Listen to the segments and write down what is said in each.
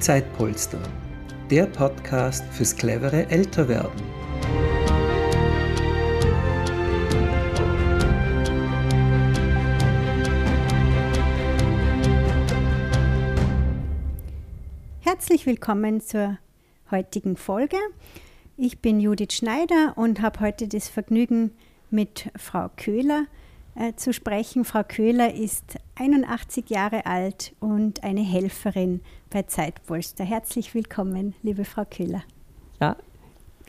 Zeitpolster, der Podcast fürs clevere Älterwerden. Herzlich willkommen zur heutigen Folge. Ich bin Judith Schneider und habe heute das Vergnügen, mit Frau Köhler äh, zu sprechen. Frau Köhler ist 81 Jahre alt und eine Helferin bei Zeitpolster. Herzlich willkommen, liebe Frau Köhler. Ja,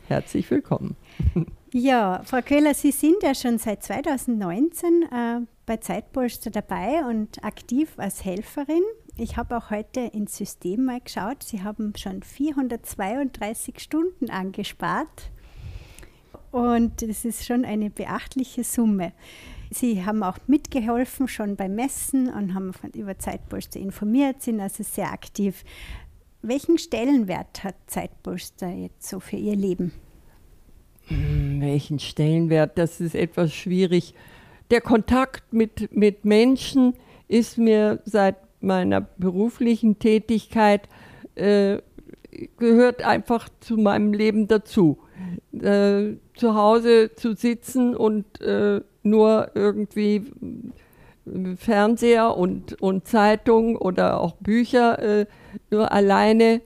herzlich willkommen. Ja, Frau Köhler, Sie sind ja schon seit 2019 äh, bei Zeitpolster dabei und aktiv als Helferin. Ich habe auch heute ins System mal geschaut. Sie haben schon 432 Stunden angespart. Und das ist schon eine beachtliche Summe. Sie haben auch mitgeholfen schon beim Messen und haben über Zeitpolster informiert, sind also sehr aktiv. Welchen Stellenwert hat Zeitpolster jetzt so für Ihr Leben? Hm, welchen Stellenwert? Das ist etwas schwierig. Der Kontakt mit, mit Menschen ist mir seit meiner beruflichen Tätigkeit, äh, gehört einfach zu meinem Leben dazu. Äh, zu Hause zu sitzen und äh, nur irgendwie äh, Fernseher und, und Zeitung oder auch Bücher äh, nur alleine,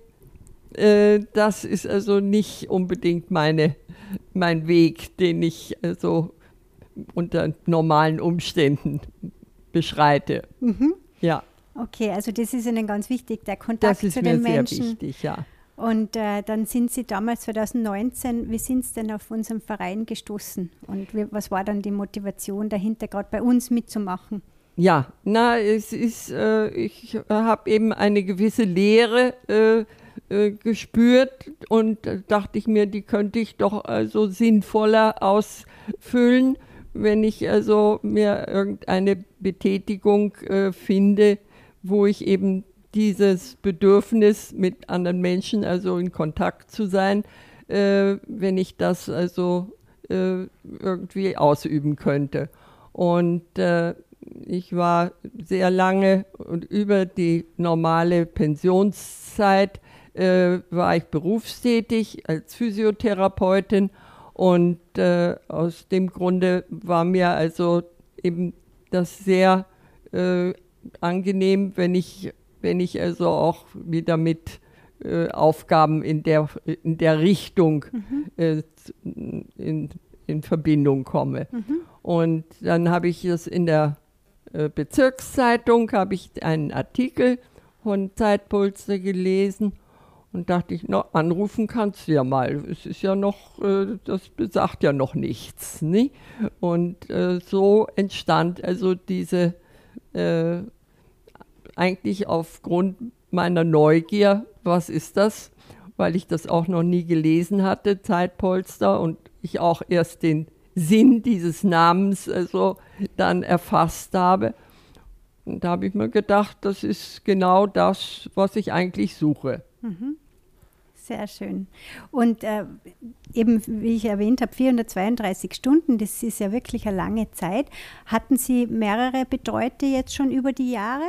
äh, das ist also nicht unbedingt meine, mein Weg, den ich also unter normalen Umständen beschreite. Mhm. Ja. Okay, also das ist Ihnen ganz wichtig, der Kontakt zu den Menschen. Das ist mir sehr wichtig, ja. Und äh, dann sind Sie damals 2019, wie sind Sie denn auf unseren Verein gestoßen? Und wie, was war dann die Motivation dahinter, gerade bei uns mitzumachen? Ja, na, es ist, äh, ich habe eben eine gewisse Lehre äh, äh, gespürt und dachte ich mir, die könnte ich doch also sinnvoller ausfüllen, wenn ich also mir irgendeine Betätigung äh, finde, wo ich eben dieses Bedürfnis, mit anderen Menschen also in Kontakt zu sein, äh, wenn ich das also äh, irgendwie ausüben könnte. Und äh, ich war sehr lange und über die normale Pensionszeit äh, war ich berufstätig als Physiotherapeutin und äh, aus dem Grunde war mir also eben das sehr äh, angenehm, wenn ich wenn ich also auch wieder mit äh, Aufgaben in der, in der Richtung mhm. äh, in, in Verbindung komme. Mhm. Und dann habe ich das in der äh, Bezirkszeitung, habe ich einen Artikel von Zeitpolster gelesen und dachte ich, no, anrufen kannst du ja mal. Es ist ja noch, äh, das besagt ja noch nichts. Nie? Und äh, so entstand also diese äh, eigentlich aufgrund meiner Neugier, was ist das? Weil ich das auch noch nie gelesen hatte, Zeitpolster, und ich auch erst den Sinn dieses Namens also dann erfasst habe. Und da habe ich mir gedacht, das ist genau das, was ich eigentlich suche. Mhm. Sehr schön. Und äh, eben, wie ich erwähnt habe, 432 Stunden, das ist ja wirklich eine lange Zeit. Hatten Sie mehrere Betreute jetzt schon über die Jahre?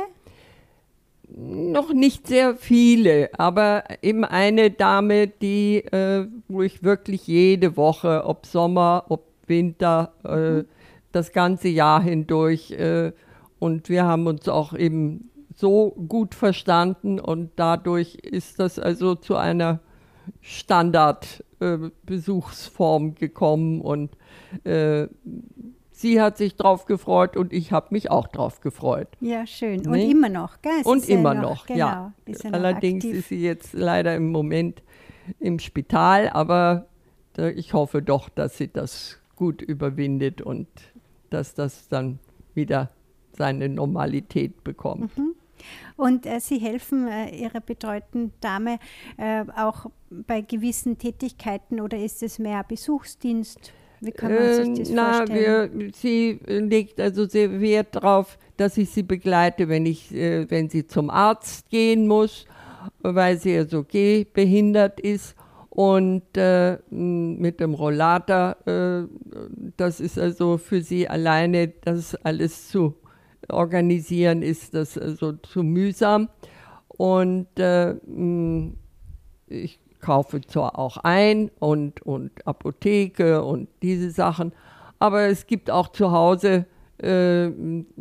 Noch nicht sehr viele, aber eben eine Dame, die, äh, wo ich wirklich jede Woche, ob Sommer, ob Winter, äh, das ganze Jahr hindurch, äh, und wir haben uns auch eben so gut verstanden und dadurch ist das also zu einer Standardbesuchsform gekommen und äh, Sie hat sich drauf gefreut und ich habe mich auch drauf gefreut. Ja, schön. Und nee? immer noch, gell? Sie und immer ja noch, genau, ja. Allerdings aktiv. ist sie jetzt leider im Moment im Spital, aber ich hoffe doch, dass sie das gut überwindet und dass das dann wieder seine Normalität bekommt. Mhm. Und äh, Sie helfen äh, Ihrer betreuten Dame äh, auch bei gewissen Tätigkeiten oder ist es mehr Besuchsdienst? Wie kann man sich das na, vorstellen? Wir, sie legt also sehr Wert darauf, dass ich sie begleite, wenn, ich, äh, wenn sie zum Arzt gehen muss, weil sie also gehbehindert ist. Und äh, mit dem Rollator, äh, das ist also für sie alleine, das alles zu organisieren, ist das also zu mühsam. Und äh, ich kaufe zwar auch ein und, und Apotheke und diese Sachen, aber es gibt auch zu Hause, äh,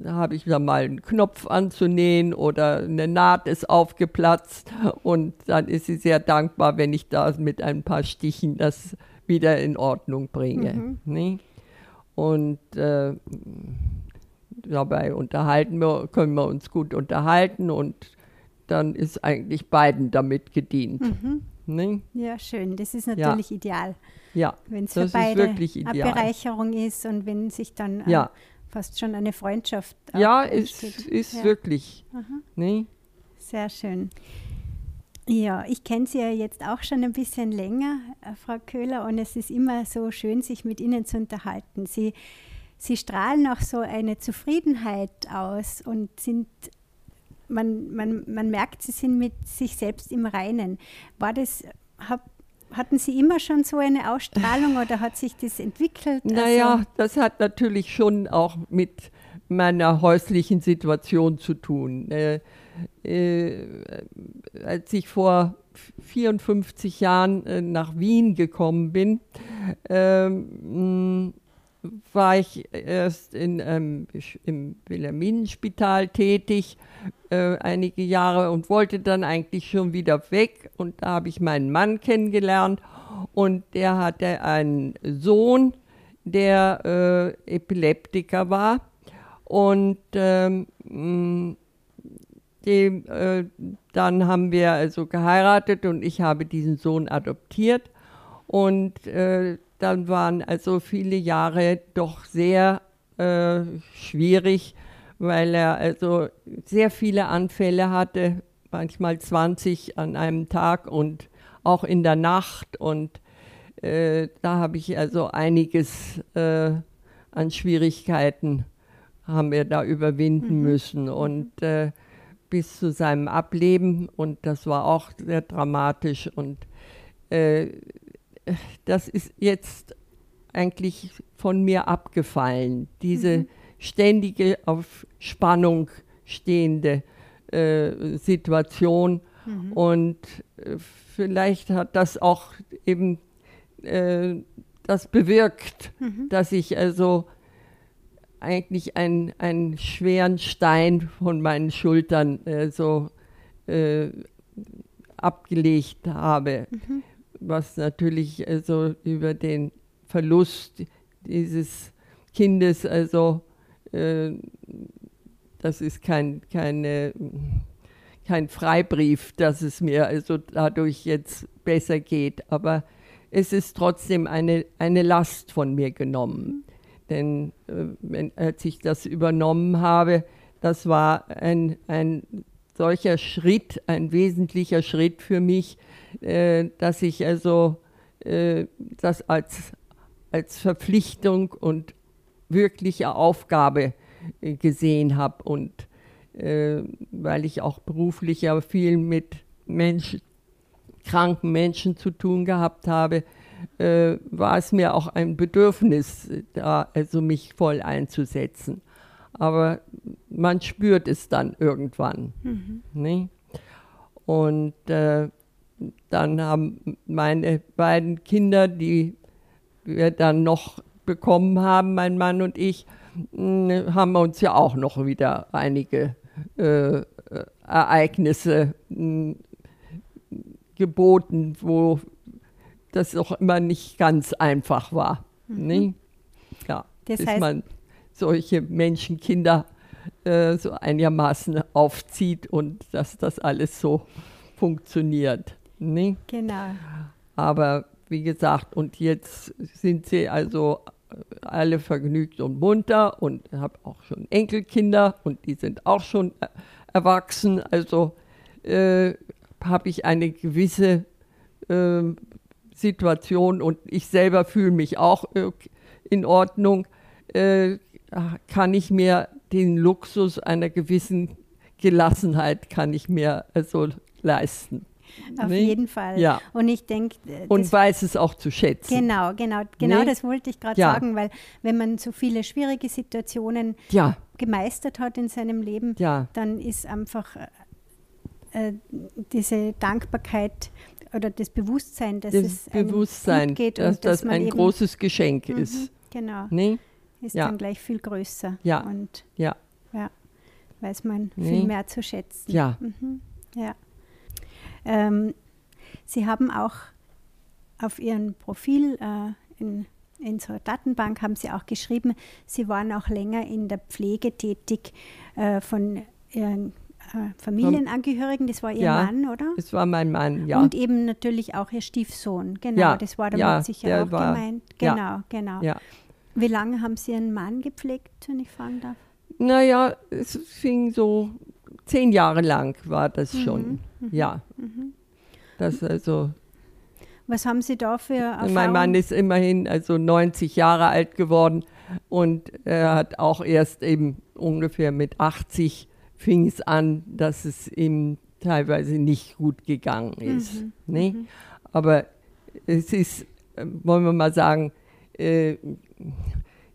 habe ich da mal einen Knopf anzunähen oder eine Naht ist aufgeplatzt und dann ist sie sehr dankbar, wenn ich da mit ein paar Stichen das wieder in Ordnung bringe. Mhm. Ne? Und äh, dabei unterhalten wir, können wir uns gut unterhalten und dann ist eigentlich beiden damit gedient. Mhm. Ne? Ja, schön. Das ist natürlich ja. ideal. Ja, wenn es für beide eine Bereicherung ist und wenn sich dann äh, ja. fast schon eine Freundschaft. Ja, es ist ja. wirklich. Ne? Sehr schön. Ja, ich kenne Sie ja jetzt auch schon ein bisschen länger, äh, Frau Köhler, und es ist immer so schön, sich mit Ihnen zu unterhalten. Sie, Sie strahlen auch so eine Zufriedenheit aus und sind man, man, man merkt, sie sind mit sich selbst im Reinen. War das, hab, hatten Sie immer schon so eine Ausstrahlung oder hat sich das entwickelt? Naja, also, das hat natürlich schon auch mit meiner häuslichen Situation zu tun. Äh, äh, als ich vor 54 Jahren äh, nach Wien gekommen bin, ähm, war ich erst in, ähm, im Wilhelminenspital tätig, äh, einige Jahre und wollte dann eigentlich schon wieder weg. Und da habe ich meinen Mann kennengelernt und der hatte einen Sohn, der äh, Epileptiker war. Und ähm, dem, äh, dann haben wir also geheiratet und ich habe diesen Sohn adoptiert. Und äh, dann waren also viele Jahre doch sehr äh, schwierig, weil er also sehr viele Anfälle hatte, manchmal 20 an einem Tag und auch in der Nacht. Und äh, da habe ich also einiges äh, an Schwierigkeiten haben wir da überwinden mhm. müssen. Und äh, bis zu seinem Ableben, und das war auch sehr dramatisch. Und äh, das ist jetzt eigentlich von mir abgefallen, diese mhm. ständige auf Spannung stehende äh, Situation. Mhm. Und äh, vielleicht hat das auch eben äh, das bewirkt, mhm. dass ich also eigentlich einen, einen schweren Stein von meinen Schultern äh, so äh, abgelegt habe. Was natürlich also über den Verlust dieses Kindes, also äh, das ist kein, keine, kein Freibrief, dass es mir also dadurch jetzt besser geht, aber es ist trotzdem eine, eine Last von mir genommen. Denn äh, wenn, als ich das übernommen habe, das war ein, ein solcher Schritt, ein wesentlicher Schritt für mich, äh, dass ich also äh, das als, als Verpflichtung und wirkliche Aufgabe äh, gesehen habe und äh, weil ich auch beruflich ja viel mit Menschen, kranken Menschen zu tun gehabt habe, äh, war es mir auch ein Bedürfnis, da also mich voll einzusetzen. Aber man spürt es dann irgendwann. Mhm. Ne? Und äh, dann haben meine beiden Kinder, die wir dann noch bekommen haben, mein Mann und ich, hm, haben uns ja auch noch wieder einige äh, Ereignisse äh, geboten, wo das auch immer nicht ganz einfach war. Mhm. Ne? Ja, das bis heißt, man solche Menschenkinder äh, so einigermaßen aufzieht und dass das alles so funktioniert. Ne? Genau. Aber wie gesagt, und jetzt sind sie also alle vergnügt und munter und habe auch schon Enkelkinder und die sind auch schon erwachsen. Also äh, habe ich eine gewisse äh, Situation und ich selber fühle mich auch äh, in Ordnung, äh, kann ich mir den Luxus einer gewissen Gelassenheit kann ich mir also leisten. Auf nee? jeden Fall. Ja. Und ich denke. Und weiß es auch zu schätzen. Genau, genau, genau nee? das wollte ich gerade ja. sagen, weil wenn man so viele schwierige Situationen ja. gemeistert hat in seinem Leben, ja. dann ist einfach äh, diese Dankbarkeit oder das Bewusstsein, dass Das es Bewusstsein, gut geht dass und das man ein großes Geschenk Mhm, ist. Genau, Nee? ist Ja. dann gleich viel größer Ja. und Ja. ja, weiß man Nee. viel mehr zu schätzen. Ja. Mhm, ja. Ähm, Sie haben auch auf Ihrem Profil äh, in, in unserer Datenbank haben Sie auch geschrieben, Sie waren auch länger in der Pflege tätig äh, von Ihren äh, Familienangehörigen. Das war Ihr Ja. Mann, oder? Das war mein Mann, ja. Und eben natürlich auch Ihr Stiefsohn. Genau, Ja, das war damit ja, sicher auch war- gemeint. ja. Genau, genau. ja. Wie lange haben Sie Ihren Mann gepflegt, wenn ich fragen darf? Naja, es fing so zehn Jahre lang war das Mhm, schon. Ja. Das also, Was haben Sie da für Erfahrungen? mein Mann ist immerhin also 90 Jahre alt geworden und er hat auch erst eben ungefähr mit 80 fing es an, dass es ihm teilweise nicht gut gegangen ist. Mhm, Ne? Aber es ist, wollen wir mal sagen, äh,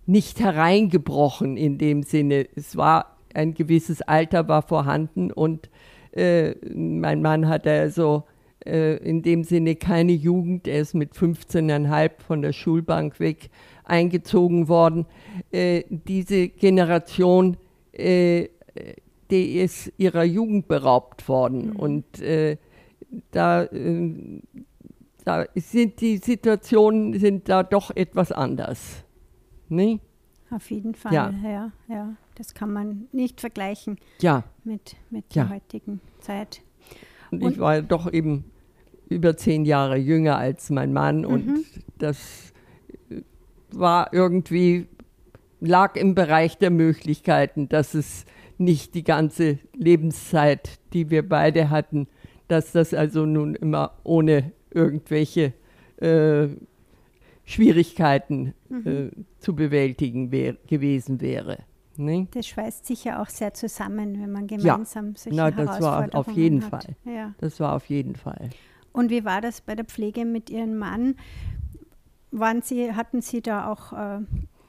nicht hereingebrochen in dem Sinne. Es war ein gewisses Alter war vorhanden und äh, mein Mann hatte also äh, in dem Sinne keine Jugend. Er ist mit 15,5 von der Schulbank weg eingezogen worden. Äh, diese Generation, äh, die ist ihrer Jugend beraubt worden und äh, da, äh, da sind die Situationen sind da doch etwas anders. Ne? Auf jeden Fall, Ja. ja. ja, Das kann man nicht vergleichen Ja, mit, mit Ja. der heutigen Zeit. und, Und- ich war doch eben über zehn Jahre jünger als mein Mann und Mhm. das äh, war irgendwie, lag im Bereich der Möglichkeiten, dass es nicht die ganze Lebenszeit, die wir beide hatten, dass das also nun immer ohne irgendwelche äh, Schwierigkeiten Mhm. äh, zu bewältigen wär, gewesen wäre. Ne? Das schweißt sicher auch sehr zusammen, wenn man gemeinsam solche Na, das war auf jeden hat. Fall. Ja. Das war auf jeden Fall. Und wie war das bei der Pflege mit Ihrem Mann? Waren Sie, hatten Sie da auch äh,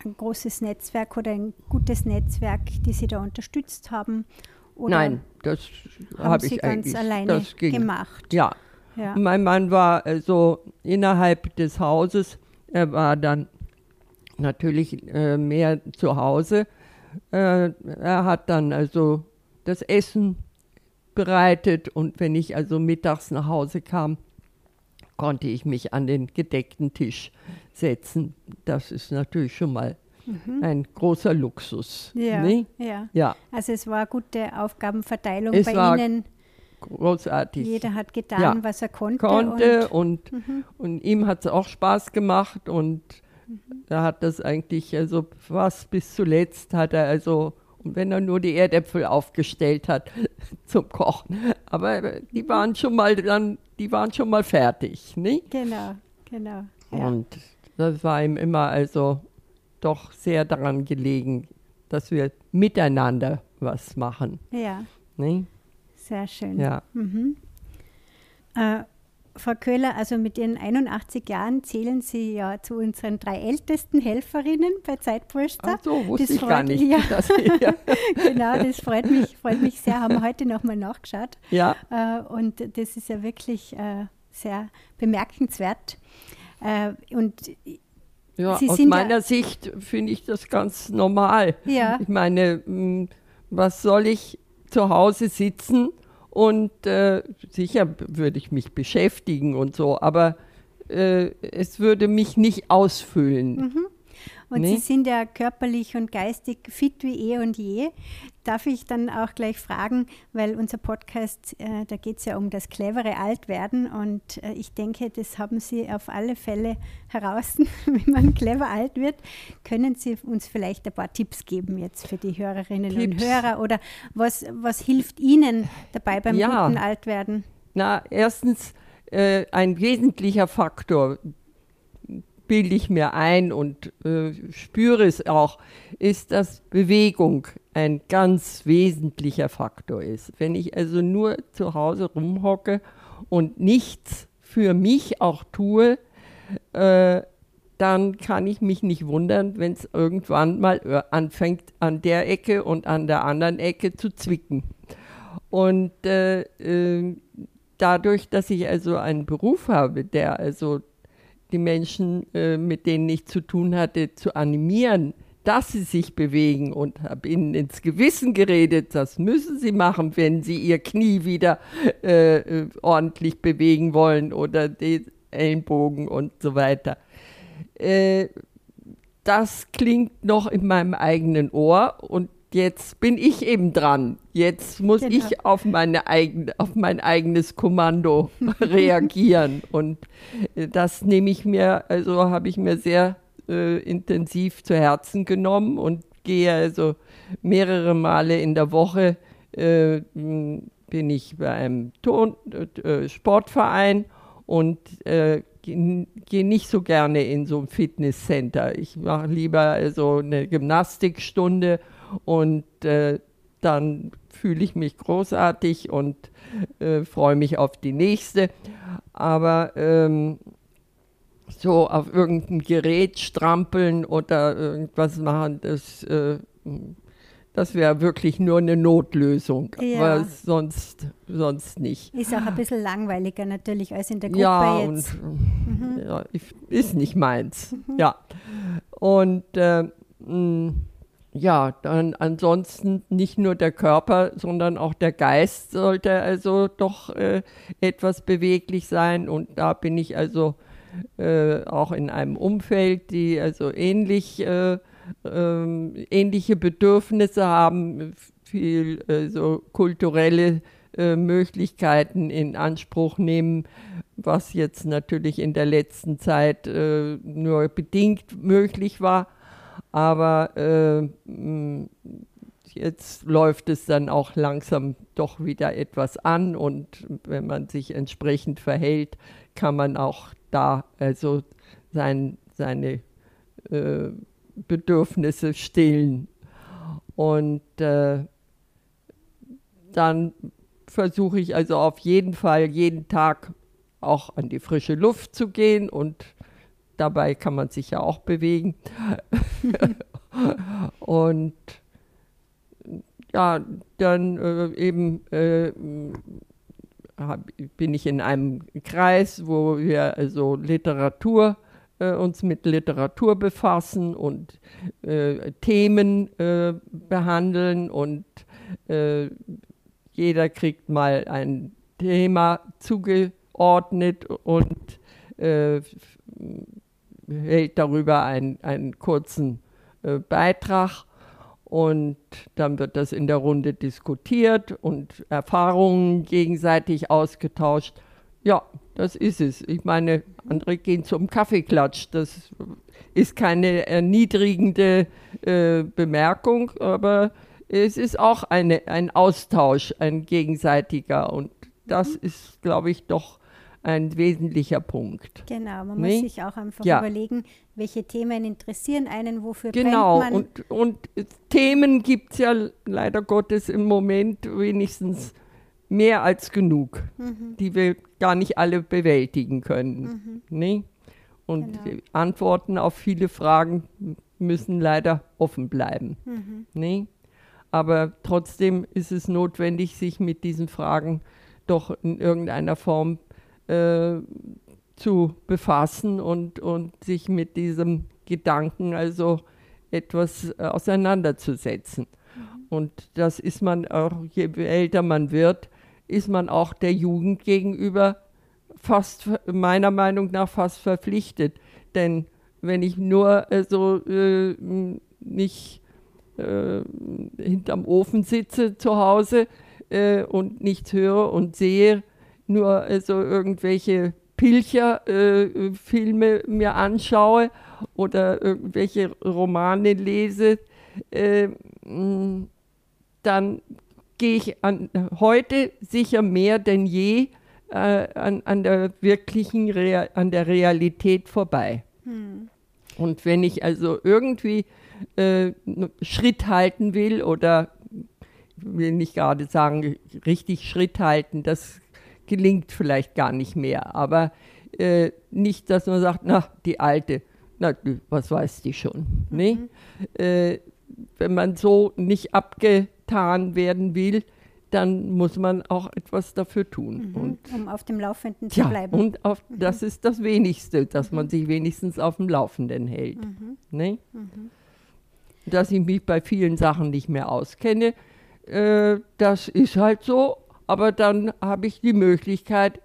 ein großes Netzwerk oder ein gutes Netzwerk, die Sie da unterstützt haben? Oder Nein, das habe Sie ich ganz alleine gemacht? Ja, Ja. mein Mann war also innerhalb des Hauses, er war dann natürlich äh, mehr zu Hause. Äh, er hat dann also das Essen bereitet und wenn ich also mittags nach Hause kam, konnte ich mich an den gedeckten Tisch setzen. Das ist natürlich schon mal ein großer Luxus. Mhm. Ja, ne? ja. ja, Also es war eine gute Aufgabenverteilung Es bei war Ihnen. großartig. Jeder hat getan, Ja. was er konnte. konnte Und, und, und, ihm hat es auch Spaß gemacht und er hat das eigentlich, also fast bis zuletzt hat er also, und wenn er nur die Erdäpfel aufgestellt hat zum Kochen, aber die waren schon mal dann, die waren schon mal fertig, ne? genau, genau. Ja. Und das war ihm immer also doch sehr daran gelegen, dass wir miteinander was machen, ja, ne? sehr schön. Ja. Mhm. Äh, Frau Köhler, also mit Ihren 81 Jahren zählen Sie ja zu unseren drei ältesten Helferinnen bei Zeitpolster. Ach so, wusste Das ich gar freut- nicht. ja. Dass, ja. genau, das freut mich, freut mich sehr. Haben wir heute nochmal nachgeschaut. ja, Äh, und das ist ja wirklich äh, sehr bemerkenswert. Äh, und Ja, Sie aus sind ja- meiner Sicht finde ich das ganz normal. Ja. Ich meine, mh, was soll ich zu Hause sitzen und äh, sicher würde ich mich beschäftigen und so, aber äh, es würde mich nicht ausfüllen. Mhm. Und Nee. Sie sind ja körperlich und geistig fit wie eh und je. Darf ich dann auch gleich fragen, weil unser Podcast, äh, da geht es ja um das clevere Altwerden und äh, ich denke, das haben Sie auf alle Fälle heraus, wie man clever alt wird. Können Sie uns vielleicht ein paar Tipps geben jetzt für die Hörerinnen und Tipps? Hörer oder was, was hilft Ihnen dabei beim Ja. guten Altwerden? Na, erstens, äh, ein wesentlicher Faktor, bilde ich mir ein und äh, spüre es auch, ist, dass Bewegung ein ganz wesentlicher Faktor ist. Wenn ich also nur zu Hause rumhocke und nichts für mich auch tue, äh, dann kann ich mich nicht wundern, wenn es irgendwann mal äh, anfängt, an der Ecke und an der anderen Ecke zu zwicken. Und äh, äh, dadurch, dass ich also einen Beruf habe, der also die Menschen, äh, mit denen ich zu tun hatte, zu animieren, dass sie sich bewegen und habe ihnen ins Gewissen geredet, das müssen sie machen, wenn sie ihr Knie wieder äh, äh ordentlich bewegen wollen oder den Ellenbogen und so weiter. Äh, das klingt noch in meinem eigenen Ohr und jetzt bin ich eben dran. Jetzt muss genau. ich auf, meine eigen, auf mein eigenes Kommando reagieren. Und äh, das nehme ich mir, also habe ich mir sehr äh, intensiv zu Herzen genommen und gehe also mehrere Male in der Woche äh, bin ich bei einem Ton, äh, Sportverein und äh, gehe nicht so gerne in so ein Fitnesscenter. Ich mache lieber so eine Gymnastikstunde und äh, dann fühle ich mich großartig und äh, freue mich auf die nächste. Aber ähm, so auf irgendein Gerät strampeln oder irgendwas machen, das, äh, das wäre wirklich nur eine Notlösung, ja. aber sonst, sonst nicht. Ist auch ein bisschen langweiliger natürlich als in der Gruppe ja, jetzt. Und, mhm. ja, ist nicht meins. Mhm. Ja. Und äh, mh, ja, dann ansonsten nicht nur der Körper, sondern auch der Geist sollte also doch äh, etwas beweglich sein. Und da bin ich also äh, auch in einem Umfeld, die also ähnlich, äh, ähm, ähnliche Bedürfnisse haben, viel äh, so kulturelle äh, Möglichkeiten in Anspruch nehmen, was jetzt natürlich in der letzten Zeit äh, nur bedingt möglich war aber äh, jetzt läuft es dann auch langsam doch wieder etwas an und wenn man sich entsprechend verhält, kann man auch da also sein, seine äh, Bedürfnisse stillen. Und äh, dann versuche ich also auf jeden Fall jeden Tag auch an die frische Luft zu gehen und dabei kann man sich ja auch bewegen. und ja, dann äh, eben äh, hab, bin ich in einem Kreis, wo wir also Literatur äh, uns mit Literatur befassen und äh, Themen äh, behandeln und äh, jeder kriegt mal ein Thema zugeordnet und hält darüber einen, einen kurzen äh, Beitrag und dann wird das in der Runde diskutiert und Erfahrungen gegenseitig ausgetauscht. Ja, das ist es. Ich meine, andere gehen zum Kaffeeklatsch. Das ist keine erniedrigende äh, Bemerkung, aber es ist auch eine, ein Austausch, ein gegenseitiger. Und das mhm. ist, glaube ich, doch ein wesentlicher Punkt. Genau, man nee? muss sich auch einfach ja. überlegen, welche Themen interessieren einen, wofür genau. brennt man. Genau, und, und Themen gibt es ja leider Gottes im Moment wenigstens mehr als genug, mhm. die wir gar nicht alle bewältigen können. Mhm. Nee? Und genau. Antworten auf viele Fragen müssen leider offen bleiben. Mhm. Nee? Aber trotzdem ist es notwendig, sich mit diesen Fragen doch in irgendeiner Form äh, zu befassen und, und sich mit diesem Gedanken also etwas äh, auseinanderzusetzen. Mhm. Und das ist man auch, je älter man wird, ist man auch der Jugend gegenüber fast, meiner Meinung nach, fast verpflichtet. Denn wenn ich nur äh, so äh, nicht äh, hinterm Ofen sitze zu Hause äh, und nichts höre und sehe, nur äh, so irgendwelche Pilcher-Filme äh, mir anschaue oder irgendwelche Romane lese, äh, dann gehe ich an, heute sicher mehr denn je äh, an, an, der wirklichen, Real, an der Realität vorbei. Hm. Und wenn ich also irgendwie äh, Schritt halten will oder will nicht gerade sagen, richtig Schritt halten, das gelingt vielleicht gar nicht mehr. Aber äh, nicht, dass man sagt, na, die Alte, na, was weiß die schon. Mhm. Ne? Äh, wenn man so nicht abgetan werden will, dann muss man auch etwas dafür tun. Mhm. Und um auf dem Laufenden zu ja, bleiben. und auf, das ist das Wenigste, dass man sich wenigstens auf dem Laufenden hält. Ne? Dass ich mich bei vielen Sachen nicht mehr auskenne, äh, das ist halt so. Aber dann habe ich die Möglichkeit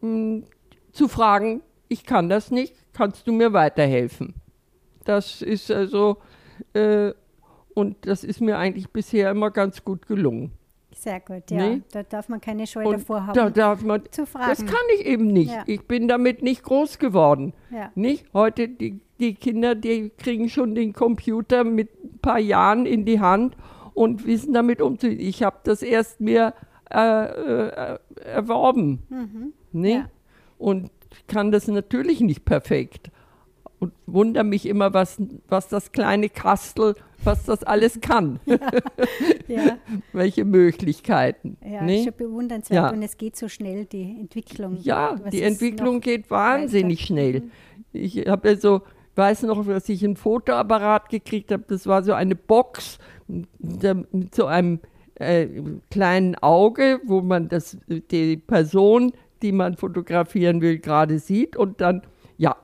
mh, zu fragen, ich kann das nicht, kannst du mir weiterhelfen? Das ist also, äh, und das ist mir eigentlich bisher immer ganz gut gelungen. Sehr gut, ja. Nee. Da darf man keine Scheu Und davor haben, da darf man, zu fragen. das kann ich eben nicht. Ja. Ich bin damit nicht groß geworden. Ja. Nicht? Heute, die, die Kinder, die kriegen schon den Computer mit ein paar Jahren in die Hand und wissen damit umzugehen. Ich habe das erst mir äh, äh, erworben. Mhm. Ja. Und kann das natürlich nicht perfekt. Und wundere mich immer, was, was das kleine Kastel, was das alles kann. ja, Welche Möglichkeiten. ja nicht? schon bewundernswert. Ja. Und es geht so schnell, die Entwicklung. Ja, Was die Entwicklung geht wahnsinnig weiter? schnell. Ich habe also, weiß noch, dass ich einen Fotoapparat gekriegt habe. Das war so eine Box mit so einem äh, kleinen Auge, wo man das, die Person, die man fotografieren will, gerade sieht. Und dann, ja,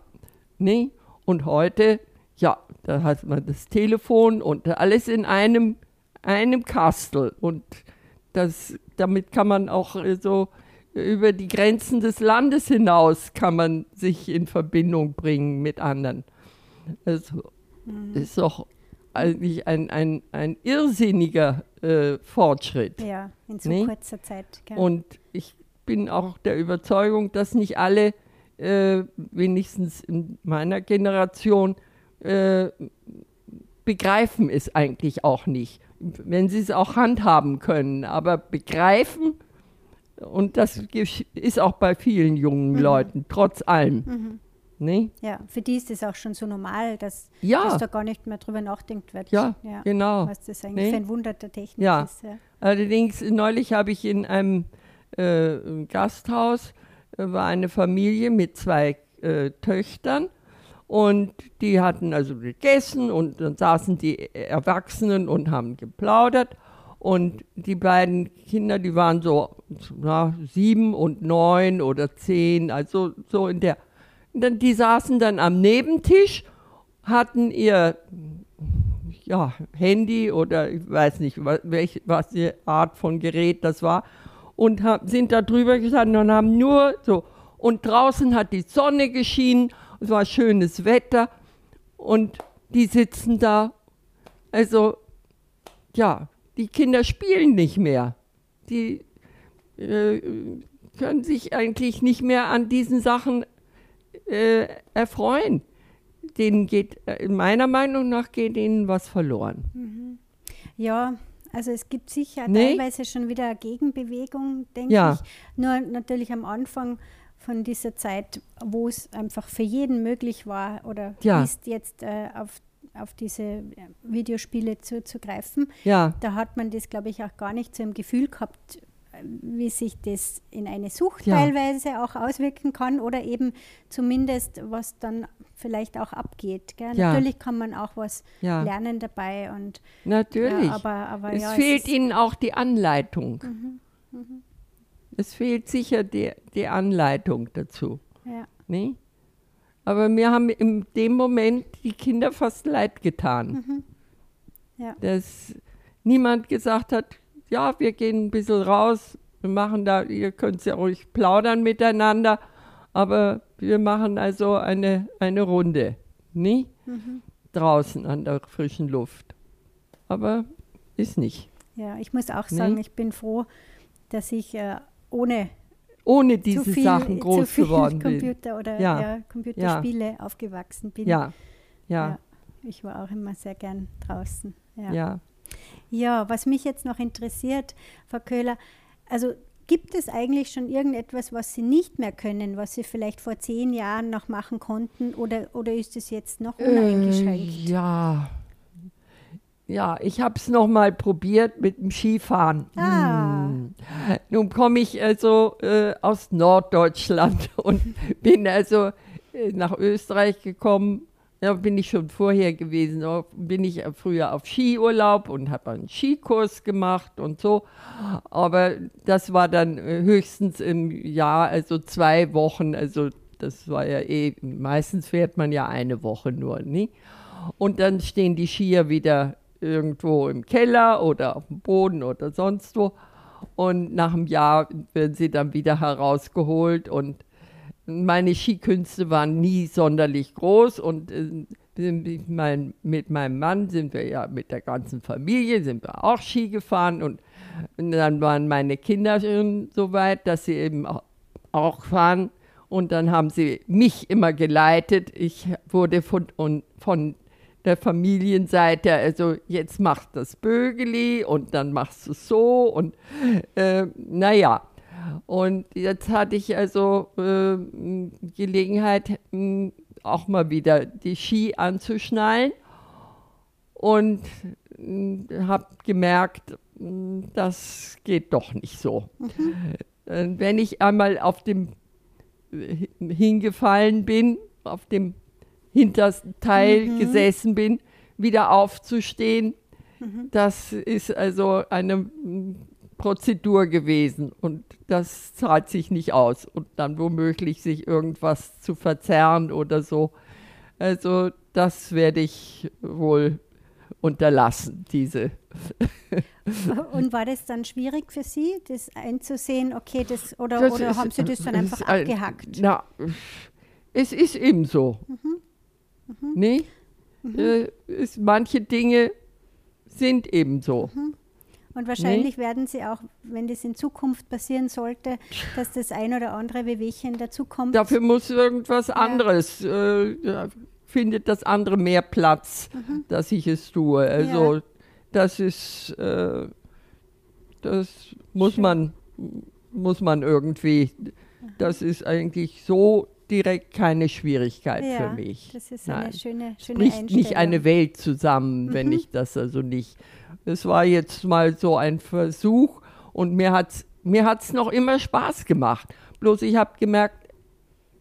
nee. Und heute, ja, da hat man das Telefon und alles in einem, einem Kastel. Und das, damit kann man auch äh, so über die Grenzen des Landes hinaus kann man sich in Verbindung bringen mit anderen. Also ist doch eigentlich ein, ein, ein irrsinniger äh, Fortschritt. Ja, in so Nee. kurzer Zeit. Gell? Und ich bin auch der Überzeugung, dass nicht alle, äh, wenigstens in meiner Generation, äh, begreifen es eigentlich auch nicht, wenn sie es auch handhaben können. Aber begreifen, und das ist auch bei vielen jungen Mhm. Leuten, trotz allem. Ne? ja, für die ist es auch schon so normal, dass, Ja. dass da gar nicht mehr drüber nachdenkt wird. Ja, genau. Was das eigentlich Nee. für ein Wunder der Technik Ja. ist. Ja. Allerdings, neulich habe ich in einem äh, Gasthaus, äh, war eine Familie mit zwei äh, Töchtern und die hatten also gegessen und dann saßen die Erwachsenen und haben geplaudert und die beiden Kinder, die waren so na, sieben und neun oder zehn, also so in der, die saßen dann am Nebentisch, hatten ihr ja, Handy oder ich weiß nicht, was, welche, was die Art von Gerät das war. Und sind da drüber gestanden und haben nur so. Und draußen hat die Sonne geschienen, es war schönes Wetter und die sitzen da. Also, ja, die Kinder spielen nicht mehr. Die äh, können sich eigentlich nicht mehr an diesen Sachen äh, erfreuen denen geht, äh, meiner Meinung nach geht ihnen was verloren. Ja, also es gibt sicher Nee. teilweise schon wieder eine Gegenbewegung, denke Ja. ich. Nur natürlich am Anfang von dieser Zeit, wo es einfach für jeden möglich war oder Ja. ist jetzt äh, auf, auf diese äh, Videospiele zuzugreifen, Ja, da hat man das, glaube ich, auch gar nicht so im Gefühl gehabt, wie sich das in eine Sucht Ja. teilweise auch auswirken kann oder eben zumindest, was dann vielleicht auch abgeht. Ja. Natürlich kann man auch was Ja. lernen dabei und natürlich. aber, aber es fehlt ist, ihnen auch die Anleitung. Mhm, Es fehlt sicher die, die Anleitung dazu. ja, Ne? Aber mir haben in dem Moment die Kinder fast leid getan. Mhm. Dass niemand gesagt hat, ja, wir gehen ein bisschen raus, wir machen da, ihr könnt ja ruhig plaudern miteinander, aber wir machen also eine, eine Runde, nie? Mhm. Draußen an der frischen Luft. Aber ist nicht. ja, ich muss auch Nee. sagen, ich bin froh, dass ich äh, ohne Ohne diese viel, Sachen groß geworden bin. Computer oder Ja. ja. Computerspiele aufgewachsen bin. Ja, ja, Ich war auch immer sehr gern draußen. Ja. Ja. Was mich jetzt noch interessiert, Frau Köhler, also gibt es eigentlich schon irgendetwas, was Sie nicht mehr können, was Sie vielleicht vor zehn Jahren noch machen konnten oder, oder ist es jetzt noch uneingeschränkt? Äh, ja. Ja, ich habe es noch mal probiert mit dem Skifahren. Ah. Hm. Nun komme ich also äh, aus Norddeutschland und bin also äh, nach Österreich gekommen Da bin ich schon vorher gewesen. Bin ich früher auf Skiurlaub und habe einen Skikurs gemacht und so. Aber das war dann äh, höchstens im Jahr, also zwei Wochen. Also das war ja eh, meistens fährt man ja eine Woche nur. Nie? Und dann stehen die Skier wieder irgendwo im Keller oder auf dem Boden oder sonst wo. Und nach einem Jahr werden sie dann wieder herausgeholt und meine Skikünste waren nie sonderlich groß und äh, mein, mit meinem Mann sind wir ja mit der ganzen Familie, sind wir auch Ski gefahren und, und dann waren meine Kinder schon so weit, dass sie eben auch, fahren und dann haben sie mich immer geleitet. Ich wurde von, von der Familienseite, also jetzt macht das Bögeli und dann machst du so und äh, naja, und jetzt hatte ich also äh, Gelegenheit, hm, auch mal wieder die Ski anzuschnallen und äh, habe gemerkt, hm, das geht doch nicht so. Mhm. Äh, wenn ich einmal auf dem äh, hingefallen bin, auf dem hintersten Teil mhm. gesessen bin, wieder aufzustehen, mhm. das ist also eine hm, Prozedur gewesen und das zahlt sich nicht aus und dann womöglich sich irgendwas zu verzerren oder so. Also das werde ich wohl unterlassen, diese. Und war das dann schwierig für Sie, das einzusehen, okay, das oder, das oder ist, haben Sie das dann einfach ein, abgehackt? Na, es ist eben so. Mhm. Mhm. Nee? Mhm. Äh, ist, manche Dinge sind eben so. Mhm. Und wahrscheinlich nee. werden sie auch, wenn das in Zukunft passieren sollte, dass das ein oder andere Wehwehchen dazukommt. Dafür muss irgendwas ja. anderes, äh, ja, findet das andere mehr Platz, mhm. dass ich es tue. Also ja. das ist, äh, das muss man, muss man irgendwie, das ist eigentlich so direkt keine Schwierigkeit ja, für mich. Das ist eine Nein. schöne, schöne Bricht nicht eine Welt zusammen, mhm. wenn ich das also nicht es war jetzt mal so ein Versuch und mir hat es mir hat's noch immer Spaß gemacht. Bloß ich habe gemerkt,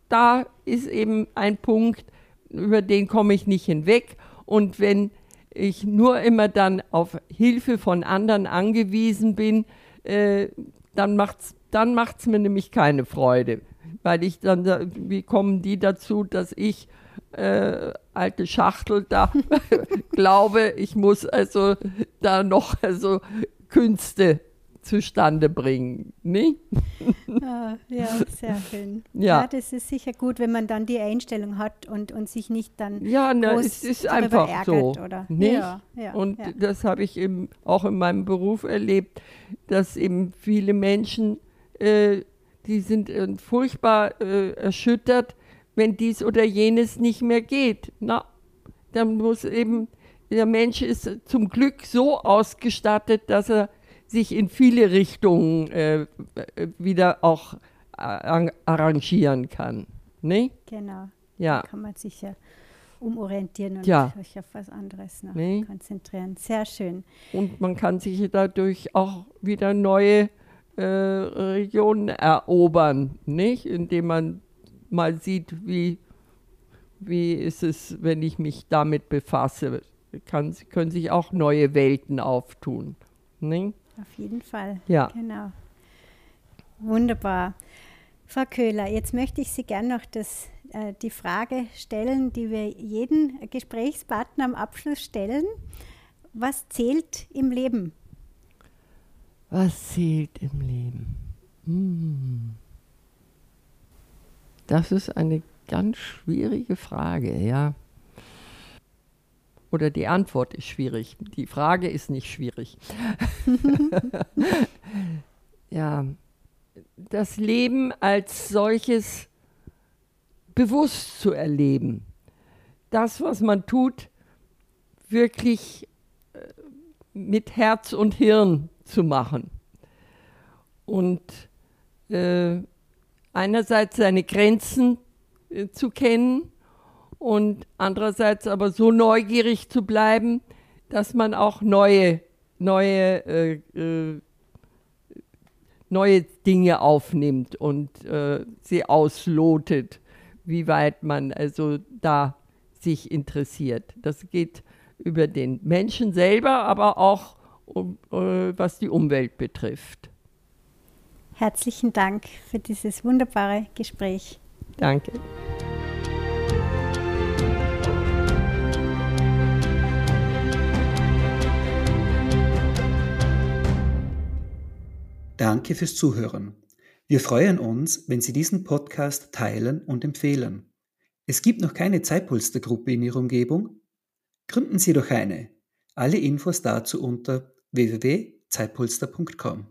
da ist eben ein Punkt, über den komme ich nicht hinweg. Und wenn ich nur immer dann auf Hilfe von anderen angewiesen bin, äh, dann macht es dann macht's mir nämlich keine Freude. Weil ich dann, wie kommen die dazu, dass ich äh, alte Schachtel da glaube, ich muss also da noch also Künste zustande bringen. Ne? ah, ja, sehr schön. Ja. ja. das ist sicher gut, wenn man dann die Einstellung hat und, und sich nicht dann. Ja, na, es ist einfach ärgert, so. Oder? Nicht? Ja, ja, und das habe ich eben auch in meinem Beruf erlebt, dass eben viele Menschen, äh, die sind äh, furchtbar äh, erschüttert, wenn dies oder jenes nicht mehr geht. Na, dann muss eben, der Mensch ist zum Glück so ausgestattet, dass er sich in viele Richtungen äh, wieder auch äh, arrangieren kann. Ne? Genau. Ja. Da kann man sich ja umorientieren und ja. sich auf was anderes noch nee. konzentrieren. Sehr schön. Und man kann sich dadurch auch wieder neue äh, Regionen erobern, nicht? Indem man mal sieht, wie, wie ist es, wenn ich mich damit befasse. Kann, können sich auch neue Welten auftun. Ne? Auf jeden Fall. Ja. Genau. Wunderbar. Frau Köhler, jetzt möchte ich Sie gerne noch das, äh, die Frage stellen, die wir jeden Gesprächspartner am Abschluss stellen. Was zählt im Leben? Was zählt im Leben? Hm. Das ist eine ganz schwierige Frage, ja. Oder die Antwort ist schwierig. Die Frage ist nicht schwierig. ja, das Leben als solches bewusst zu erleben. Das, was man tut, wirklich äh, mit Herz und Hirn zu machen. Und äh, einerseits seine Grenzen äh, zu kennen und andererseits aber so neugierig zu bleiben, dass man auch neue, neue, äh, äh, neue Dinge aufnimmt und äh, sie auslotet, wie weit man also da sich interessiert. Das geht über den Menschen selber, aber auch um, äh, was die Umwelt betrifft. Herzlichen Dank für dieses wunderbare Gespräch. Danke. Danke fürs Zuhören. Wir freuen uns, wenn Sie diesen Podcast teilen und empfehlen. Es gibt noch keine Zeitpolstergruppe in Ihrer Umgebung? Gründen Sie doch eine. Alle Infos dazu unter www.zeitpolster.com.